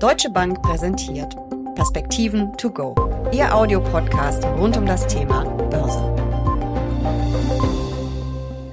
Deutsche Bank präsentiert Perspektiven to go. Ihr Audiopodcast rund um das Thema Börse.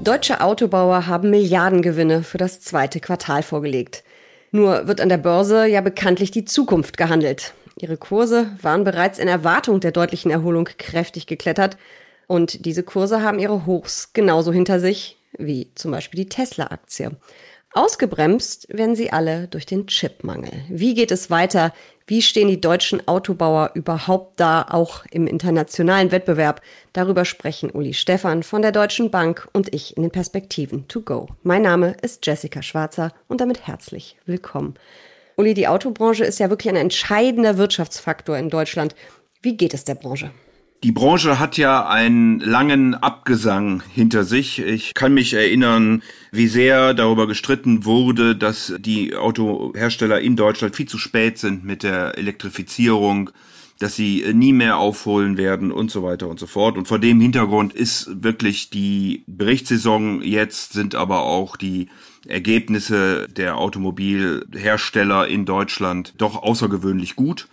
Deutsche Autobauer haben Milliardengewinne für das zweite Quartal vorgelegt. Nur wird an der Börse ja bekanntlich die Zukunft gehandelt. Ihre Kurse waren bereits in Erwartung der deutlichen Erholung kräftig geklettert. Und diese Kurse haben ihre Hochs genauso hinter sich wie zum Beispiel die Tesla-Aktie. Ausgebremst werden sie alle durch den Chipmangel. Wie geht es weiter? Wie stehen die deutschen Autobauer überhaupt da, auch im internationalen Wettbewerb? Darüber sprechen Uli Stephan von der Deutschen Bank und ich in den Perspektiven to go. Mein Name ist Jessica Schwarzer und damit herzlich willkommen. Uli, die Autobranche ist ja wirklich ein entscheidender Wirtschaftsfaktor in Deutschland. Wie geht es der Branche? Die Branche hat ja einen langen Abgesang hinter sich. Ich kann mich erinnern, wie sehr darüber gestritten wurde, dass die Autohersteller in Deutschland viel zu spät sind mit der Elektrifizierung, dass sie nie mehr aufholen werden und so weiter und so fort. Und vor dem Hintergrund ist wirklich die Berichtssaison jetzt, sind aber auch die Ergebnisse der Automobilhersteller in Deutschland doch außergewöhnlich gut.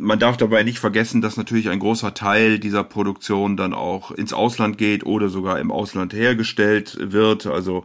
Man darf dabei nicht vergessen, dass natürlich ein großer Teil dieser Produktion dann auch ins Ausland geht oder sogar im Ausland hergestellt wird. Also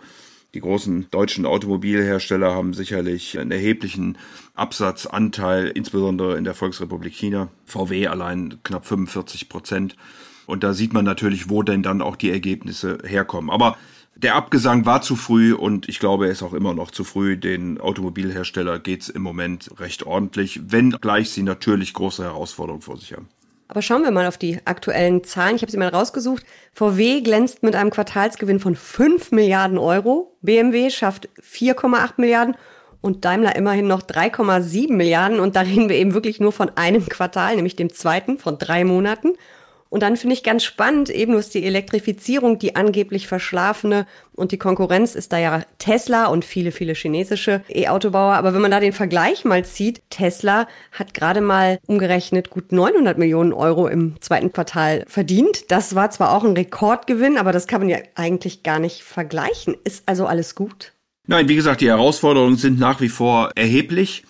die großen deutschen Automobilhersteller haben sicherlich einen erheblichen Absatzanteil, insbesondere in der Volksrepublik China. VW allein knapp 45 Prozent. Und da sieht man natürlich, wo denn dann auch die Ergebnisse herkommen. Aber der Abgesang war zu früh und ich glaube, er ist auch immer noch zu früh. Den Automobilhersteller geht's im Moment recht ordentlich, wenngleich sie natürlich große Herausforderungen vor sich haben. Aber schauen wir mal auf die aktuellen Zahlen. Ich habe sie mal rausgesucht. VW glänzt mit einem Quartalsgewinn von 5 Milliarden Euro. BMW schafft 4,8 Milliarden und Daimler immerhin noch 3,7 Milliarden. Und da reden wir eben wirklich nur von einem Quartal, nämlich dem zweiten von drei Monaten. Und dann finde ich ganz spannend, eben nur die Elektrifizierung, die angeblich verschlafene und die Konkurrenz ist da ja Tesla und viele, viele chinesische E-Autobauer. Aber wenn man da den Vergleich mal zieht, Tesla hat gerade mal umgerechnet gut 900 Millionen Euro im zweiten Quartal verdient. Das war zwar auch ein Rekordgewinn, aber das kann man ja eigentlich gar nicht vergleichen. Ist also alles gut? Nein, wie gesagt, die Herausforderungen sind nach wie vor erheblich.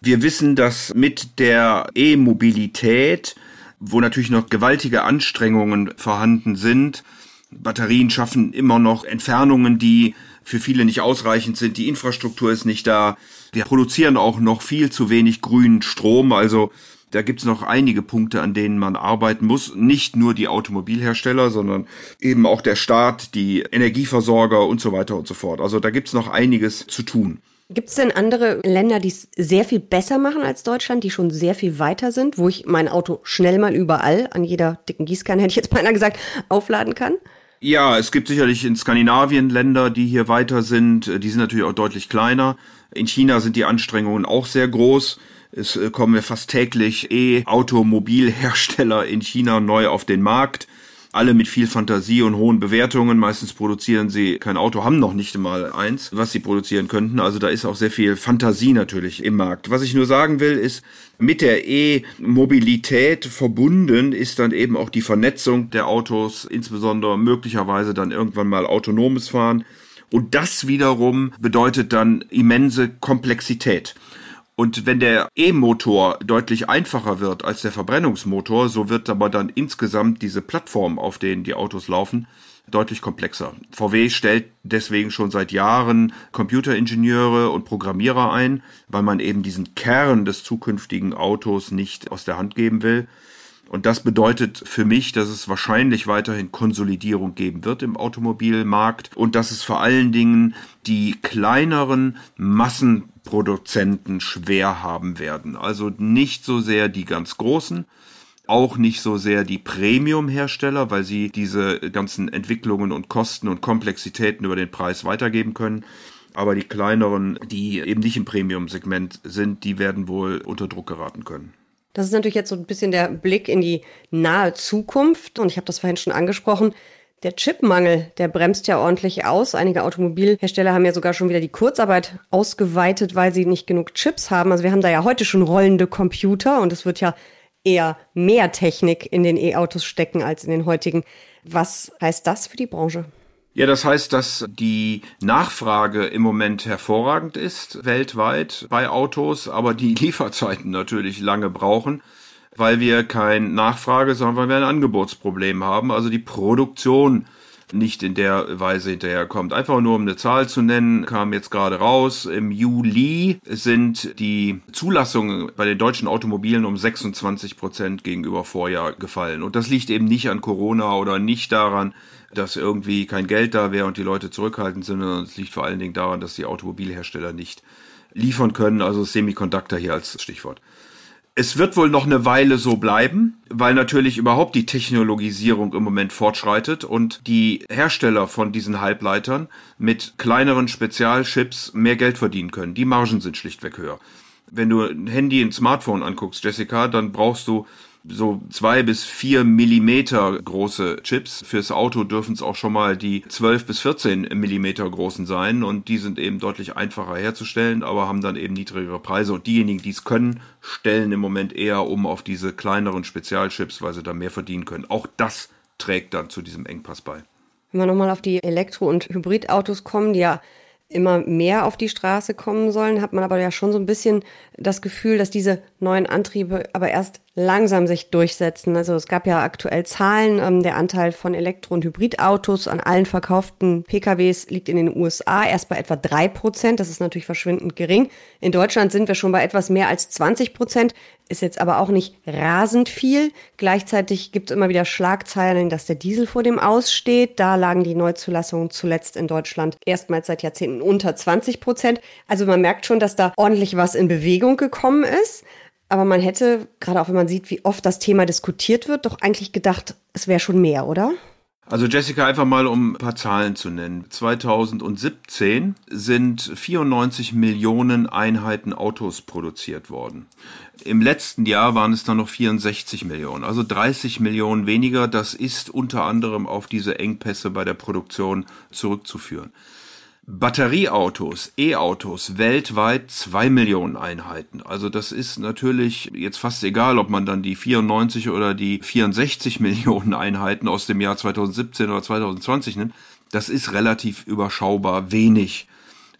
Wir wissen, dass mit der E-Mobilität wo natürlich noch gewaltige Anstrengungen vorhanden sind. Batterien schaffen immer noch Entfernungen, die für viele nicht ausreichend sind. Die Infrastruktur ist nicht da. Wir produzieren auch noch viel zu wenig grünen Strom. Also da gibt es noch einige Punkte, an denen man arbeiten muss. Nicht nur die Automobilhersteller, sondern eben auch der Staat, die Energieversorger und so weiter und so fort. Also da gibt es noch einiges zu tun. Gibt es denn andere Länder, die es sehr viel besser machen als Deutschland, die schon sehr viel weiter sind, wo ich mein Auto schnell mal überall, an jeder dicken Gießkanne hätte ich jetzt beinahe gesagt, aufladen kann? Ja, es gibt sicherlich in Skandinavien Länder, die hier weiter sind. Die sind natürlich auch deutlich kleiner. In China sind die Anstrengungen auch sehr groß. Es äh, kommen fast täglich E-Automobilhersteller in China neu auf den Markt alle mit viel Fantasie und hohen Bewertungen. Meistens produzieren sie kein Auto, haben noch nicht mal eins, was sie produzieren könnten. Also da ist auch sehr viel Fantasie natürlich im Markt. Was ich nur sagen will, ist, mit der E-Mobilität verbunden ist dann eben auch die Vernetzung der Autos, insbesondere möglicherweise dann irgendwann mal autonomes Fahren. Und das wiederum bedeutet dann immense Komplexität. Und wenn der E-Motor deutlich einfacher wird als der Verbrennungsmotor, so wird aber dann insgesamt diese Plattform, auf denen die Autos laufen, deutlich komplexer. VW stellt deswegen schon seit Jahren Computeringenieure und Programmierer ein, weil man eben diesen Kern des zukünftigen Autos nicht aus der Hand geben will. Und das bedeutet für mich, dass es wahrscheinlich weiterhin Konsolidierung geben wird im Automobilmarkt und dass es vor allen Dingen die kleineren Massenproduzenten schwer haben werden. Also nicht so sehr die ganz großen, auch nicht so sehr die Premium-Hersteller, weil sie diese ganzen Entwicklungen und Kosten und Komplexitäten über den Preis weitergeben können. Aber die kleineren, die eben nicht im Premium-Segment sind, die werden wohl unter Druck geraten können. Das ist natürlich jetzt so ein bisschen der Blick in die nahe Zukunft. Und ich habe das vorhin schon angesprochen. Der Chipmangel, der bremst ja ordentlich aus. Einige Automobilhersteller haben ja sogar schon wieder die Kurzarbeit ausgeweitet, weil sie nicht genug Chips haben. Also wir haben da ja heute schon rollende Computer und es wird ja eher mehr Technik in den E-Autos stecken als in den heutigen. Was heißt das für die Branche? Ja, das heißt, dass die Nachfrage im Moment hervorragend ist weltweit bei Autos, aber die Lieferzeiten natürlich lange brauchen, weil wir kein Nachfrage, sondern weil wir ein Angebotsproblem haben. Also die Produktion nicht in der Weise hinterherkommt. Einfach nur um eine Zahl zu nennen, kam jetzt gerade raus. Im Juli sind die Zulassungen bei den deutschen Automobilen um 26 Prozent gegenüber Vorjahr gefallen. Und das liegt eben nicht an Corona oder nicht daran, dass irgendwie kein Geld da wäre und die Leute zurückhaltend sind, sondern es liegt vor allen Dingen daran, dass die Automobilhersteller nicht liefern können. Also Semiconductor hier als Stichwort. Es wird wohl noch eine Weile so bleiben, weil natürlich überhaupt die Technologisierung im Moment fortschreitet und die Hersteller von diesen Halbleitern mit kleineren Spezialchips mehr Geld verdienen können. Die Margen sind schlichtweg höher. Wenn du ein Handy, ein Smartphone anguckst, Jessica, dann brauchst du so zwei bis vier Millimeter große Chips. Fürs Auto dürfen es auch schon mal die zwölf bis vierzehn Millimeter großen sein und die sind eben deutlich einfacher herzustellen, aber haben dann eben niedrigere Preise und diejenigen, die es können, stellen im Moment eher um auf diese kleineren Spezialchips, weil sie da mehr verdienen können. Auch das trägt dann zu diesem Engpass bei. Wenn wir nochmal auf die Elektro- und Hybridautos kommen, die ja immer mehr auf die Straße kommen sollen, hat man aber ja schon so ein bisschen das Gefühl, dass diese neuen Antriebe aber erst langsam sich durchsetzen. Also es gab ja aktuell Zahlen, ähm, der Anteil von Elektro- und Hybridautos an allen verkauften PKWs liegt in den USA erst bei etwa drei Prozent. Das ist natürlich verschwindend gering. In Deutschland sind wir schon bei etwas mehr als 20 Prozent, ist jetzt aber auch nicht rasend viel. Gleichzeitig gibt es immer wieder Schlagzeilen, dass der Diesel vor dem Aussteht. Da lagen die Neuzulassungen zuletzt in Deutschland erstmals seit Jahrzehnten unter 20 Prozent. Also man merkt schon, dass da ordentlich was in Bewegung gekommen ist. Aber man hätte, gerade auch wenn man sieht, wie oft das Thema diskutiert wird, doch eigentlich gedacht, es wäre schon mehr, oder? Also Jessica, einfach mal um ein paar Zahlen zu nennen. 2017 sind 94 Millionen Einheiten Autos produziert worden. Im letzten Jahr waren es dann noch 64 Millionen, also 30 Millionen weniger. Das ist unter anderem auf diese Engpässe bei der Produktion zurückzuführen. Batterieautos, E-Autos weltweit zwei Millionen Einheiten. Also das ist natürlich jetzt fast egal, ob man dann die 94 oder die 64 Millionen Einheiten aus dem Jahr 2017 oder 2020 nimmt. Das ist relativ überschaubar wenig.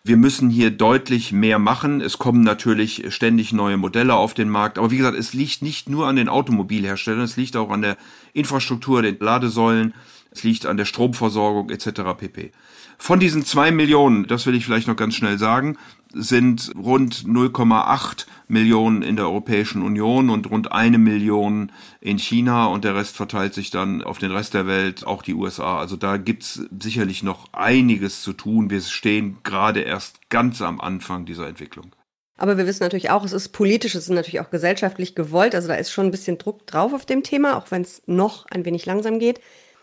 Wir müssen hier deutlich mehr machen. Es kommen natürlich ständig neue Modelle auf den Markt. Aber wie gesagt, es liegt nicht nur an den Automobilherstellern, es liegt auch an der Infrastruktur, den Ladesäulen, es liegt an der Stromversorgung etc. pp. Von diesen zwei Millionen, das will ich vielleicht noch ganz schnell sagen, sind rund 0,8 Millionen in der Europäischen Union und rund eine Million in China und der Rest verteilt sich dann auf den Rest der Welt, auch die USA. Also da gibt's sicherlich noch einiges zu tun. Wir stehen gerade erst ganz am Anfang dieser Entwicklung. Aber wir wissen natürlich auch, es ist politisch, es ist natürlich auch gesellschaftlich gewollt. Also da ist schon ein bisschen Druck drauf auf dem Thema, auch wenn es noch ein wenig langsam geht.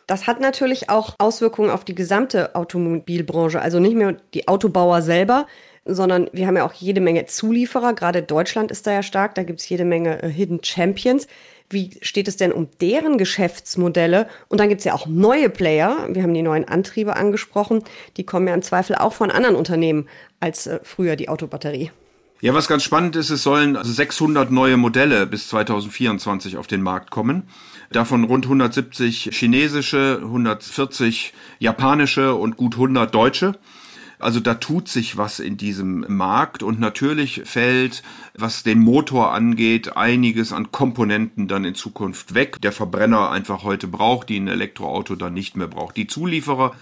Das hat natürlich auch Auswirkungen auf die gesamte Automobilbranche, also nicht mehr die Autobauer selber, sondern wir haben ja auch jede Menge Zulieferer. Gerade Deutschland ist da ja stark, da gibt es jede Menge äh, Hidden Champions. Wie steht es denn um deren Geschäftsmodelle? Und dann gibt es ja auch neue Player. Wir haben die neuen Antriebe angesprochen. Die kommen ja im Zweifel auch von anderen Unternehmen als äh, früher die Autobatterie. Ja, was ganz spannend ist, es sollen also 600 neue Modelle bis 2024 auf den Markt kommen. Davon rund 170 chinesische, 140 japanische und gut 100 deutsche. Also da tut sich was in diesem Markt und natürlich fällt, was den Motor angeht, einiges an Komponenten dann in Zukunft weg. Der Verbrenner einfach heute braucht, die ein Elektroauto dann nicht mehr braucht. Die Zulieferer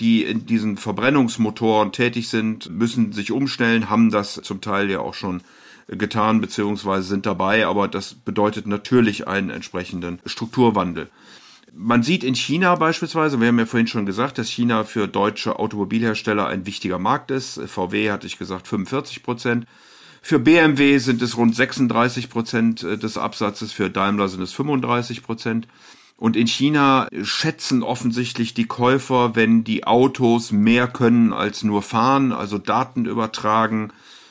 die in diesen Verbrennungsmotoren tätig sind, müssen sich umstellen, haben das zum Teil ja auch schon getan beziehungsweise sind dabei, aber das bedeutet natürlich einen entsprechenden Strukturwandel. Man sieht in China beispielsweise, wir haben ja vorhin schon gesagt, dass China für deutsche Automobilhersteller ein wichtiger Markt ist. VW hatte ich gesagt 45 Prozent. Für BMW sind es rund 36 Prozent des Absatzes, für Daimler sind es 35 Prozent. Und in China schätzen offensichtlich die Käufer, wenn die Autos mehr können als nur fahren, also Daten übertragen,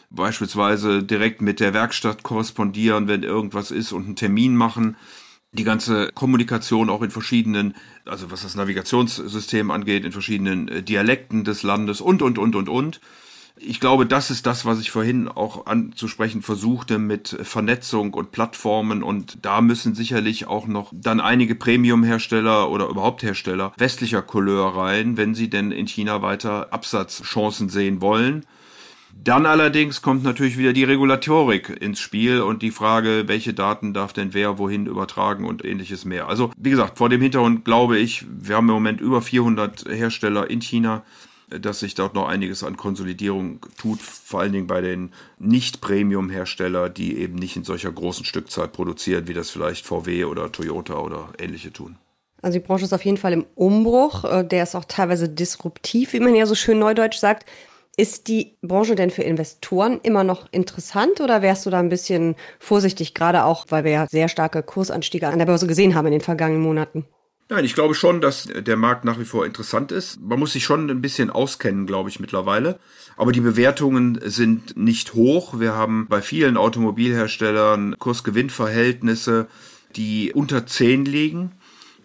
beispielsweise direkt mit der Werkstatt korrespondieren, wenn irgendwas ist und einen Termin machen. Die ganze Kommunikation auch in verschiedenen, also was das Navigationssystem angeht, in verschiedenen äh, Dialekten des Landes und, und, und, und, und. Ich glaube, das ist das, was ich vorhin auch anzusprechen versuchte mit Vernetzung und Plattformen. Und da müssen sicherlich auch noch dann einige Premium-Hersteller oder überhaupt Hersteller westlicher Couleur rein, wenn sie denn in China weiter Absatzchancen sehen wollen. Dann allerdings kommt natürlich wieder die Regulatorik ins Spiel und die Frage, welche Daten darf denn wer wohin übertragen und ähnliches mehr. Also wie gesagt, vor dem Hintergrund glaube ich, wir haben im Moment über 400 Hersteller in China, dass sich dort noch einiges an Konsolidierung tut, vor allen Dingen bei den Nicht-Premium-Hersteller, die eben nicht in solcher großen Stückzahl produzieren, wie das vielleicht VW oder Toyota oder ähnliche tun. Also die Branche ist auf jeden Fall im Umbruch. Äh, der ist auch teilweise disruptiv, wie man ja so schön neudeutsch sagt. Ist die Branche denn für Investoren immer noch interessant oder wärst du da ein bisschen vorsichtig, gerade auch, weil wir ja sehr starke Kursanstiege an der Börse gesehen haben in den vergangenen Monaten? Nein, ich glaube schon, dass der Markt nach wie vor interessant ist. Man muss sich schon ein bisschen auskennen, glaube ich, mittlerweile. Aber die Bewertungen sind nicht hoch. Wir haben bei vielen Automobilherstellern Kursgewinnverhältnisse, die unter 10 liegen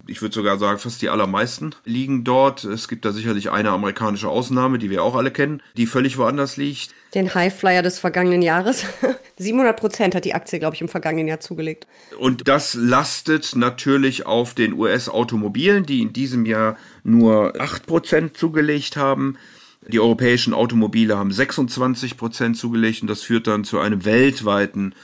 ich würde sogar sagen, fast die allermeisten liegen dort. Es gibt da sicherlich eine amerikanische Ausnahme, die wir auch alle kennen, die völlig woanders liegt. Den Highflyer des vergangenen Jahres. 700 Prozent hat die Aktie, glaube ich, im vergangenen Jahr zugelegt. Und das lastet natürlich auf den US-Automobilen, die in diesem Jahr nur 8 Prozent zugelegt haben. Die europäischen Automobile haben 26 Prozent zugelegt und das führt dann zu einem weltweiten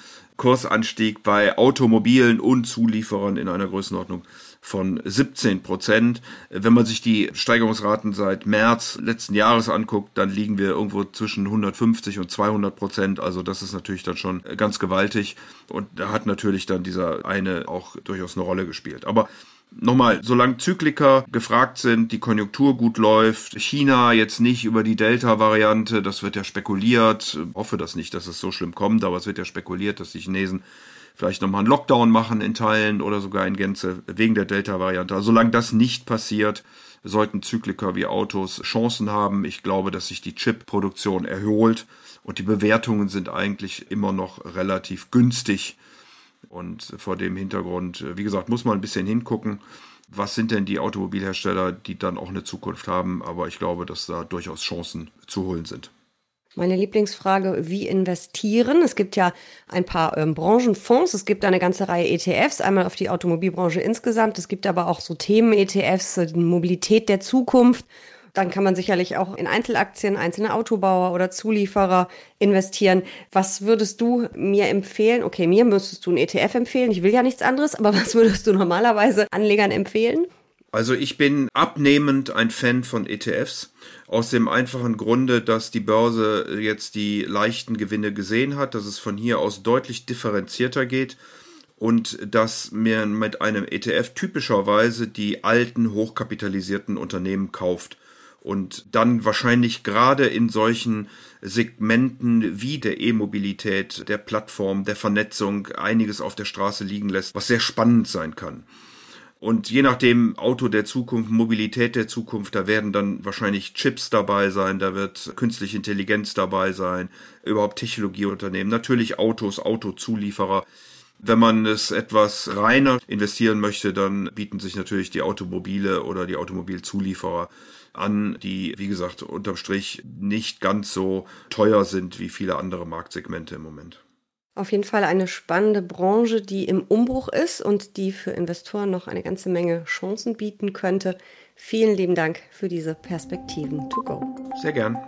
Kursanstieg bei Automobilen und Zulieferern in einer Größenordnung von 17 Prozent. Wenn man sich die Steigerungsraten seit März letzten Jahres anguckt, dann liegen wir irgendwo zwischen 150 und 200 Prozent. Also das ist natürlich dann schon ganz gewaltig. Und da hat natürlich dann dieser eine auch durchaus eine Rolle gespielt. Aber Nochmal, solange Zykliker gefragt sind, die Konjunktur gut läuft, China jetzt nicht über die Delta-Variante, das wird ja spekuliert, hoffe das nicht, dass es so schlimm kommt, aber es wird ja spekuliert, dass die Chinesen vielleicht nochmal einen Lockdown machen in Teilen oder sogar in Gänze wegen der Delta-Variante. Also solange das nicht passiert, sollten Zykliker wie Autos Chancen haben. Ich glaube, dass sich die Chip-Produktion erholt und die Bewertungen sind eigentlich immer noch relativ günstig. Und vor dem Hintergrund, wie gesagt, muss man ein bisschen hingucken. Was sind denn die Automobilhersteller, die dann auch eine Zukunft haben? Aber ich glaube, dass da durchaus Chancen zu holen sind. Meine Lieblingsfrage, wie investieren? Es gibt ja ein paar ähm, Branchenfonds, es gibt eine ganze Reihe ETFs, einmal auf die Automobilbranche insgesamt, es gibt aber auch so Themen-ETFs, äh, Mobilität der Zukunft. Dann kann man sicherlich auch in Einzelaktien, einzelne Autobauer oder Zulieferer investieren. Was würdest du mir empfehlen? Okay, mir müsstest du ein ETF empfehlen. Ich will ja nichts anderes, aber was würdest du normalerweise Anlegern empfehlen? Also ich bin abnehmend ein Fan von ETFs. Aus dem einfachen Grunde, dass die Börse jetzt die leichten Gewinne gesehen hat, dass es von hier aus deutlich differenzierter geht und dass man mit einem ETF typischerweise die alten, hochkapitalisierten Unternehmen kauft und dann wahrscheinlich gerade in solchen Segmenten wie der E-Mobilität, der Plattform, der Vernetzung einiges auf der Straße liegen lässt, was sehr spannend sein kann. Und je nachdem Auto der Zukunft, Mobilität der Zukunft, da werden dann wahrscheinlich Chips dabei sein, da wird künstliche Intelligenz dabei sein, überhaupt Technologieunternehmen, natürlich Autos, Autozulieferer. Wenn man es etwas reiner investieren möchte, dann bieten sich natürlich die Automobile oder die Automobilzulieferer an, die, wie gesagt, unterm Strich nicht ganz so teuer sind wie viele andere Marktsegmente im Moment. Auf jeden Fall eine spannende Branche, die im Umbruch ist und die für Investoren noch eine ganze Menge Chancen bieten könnte. Vielen lieben Dank für diese Perspektiven to go. Sehr gern.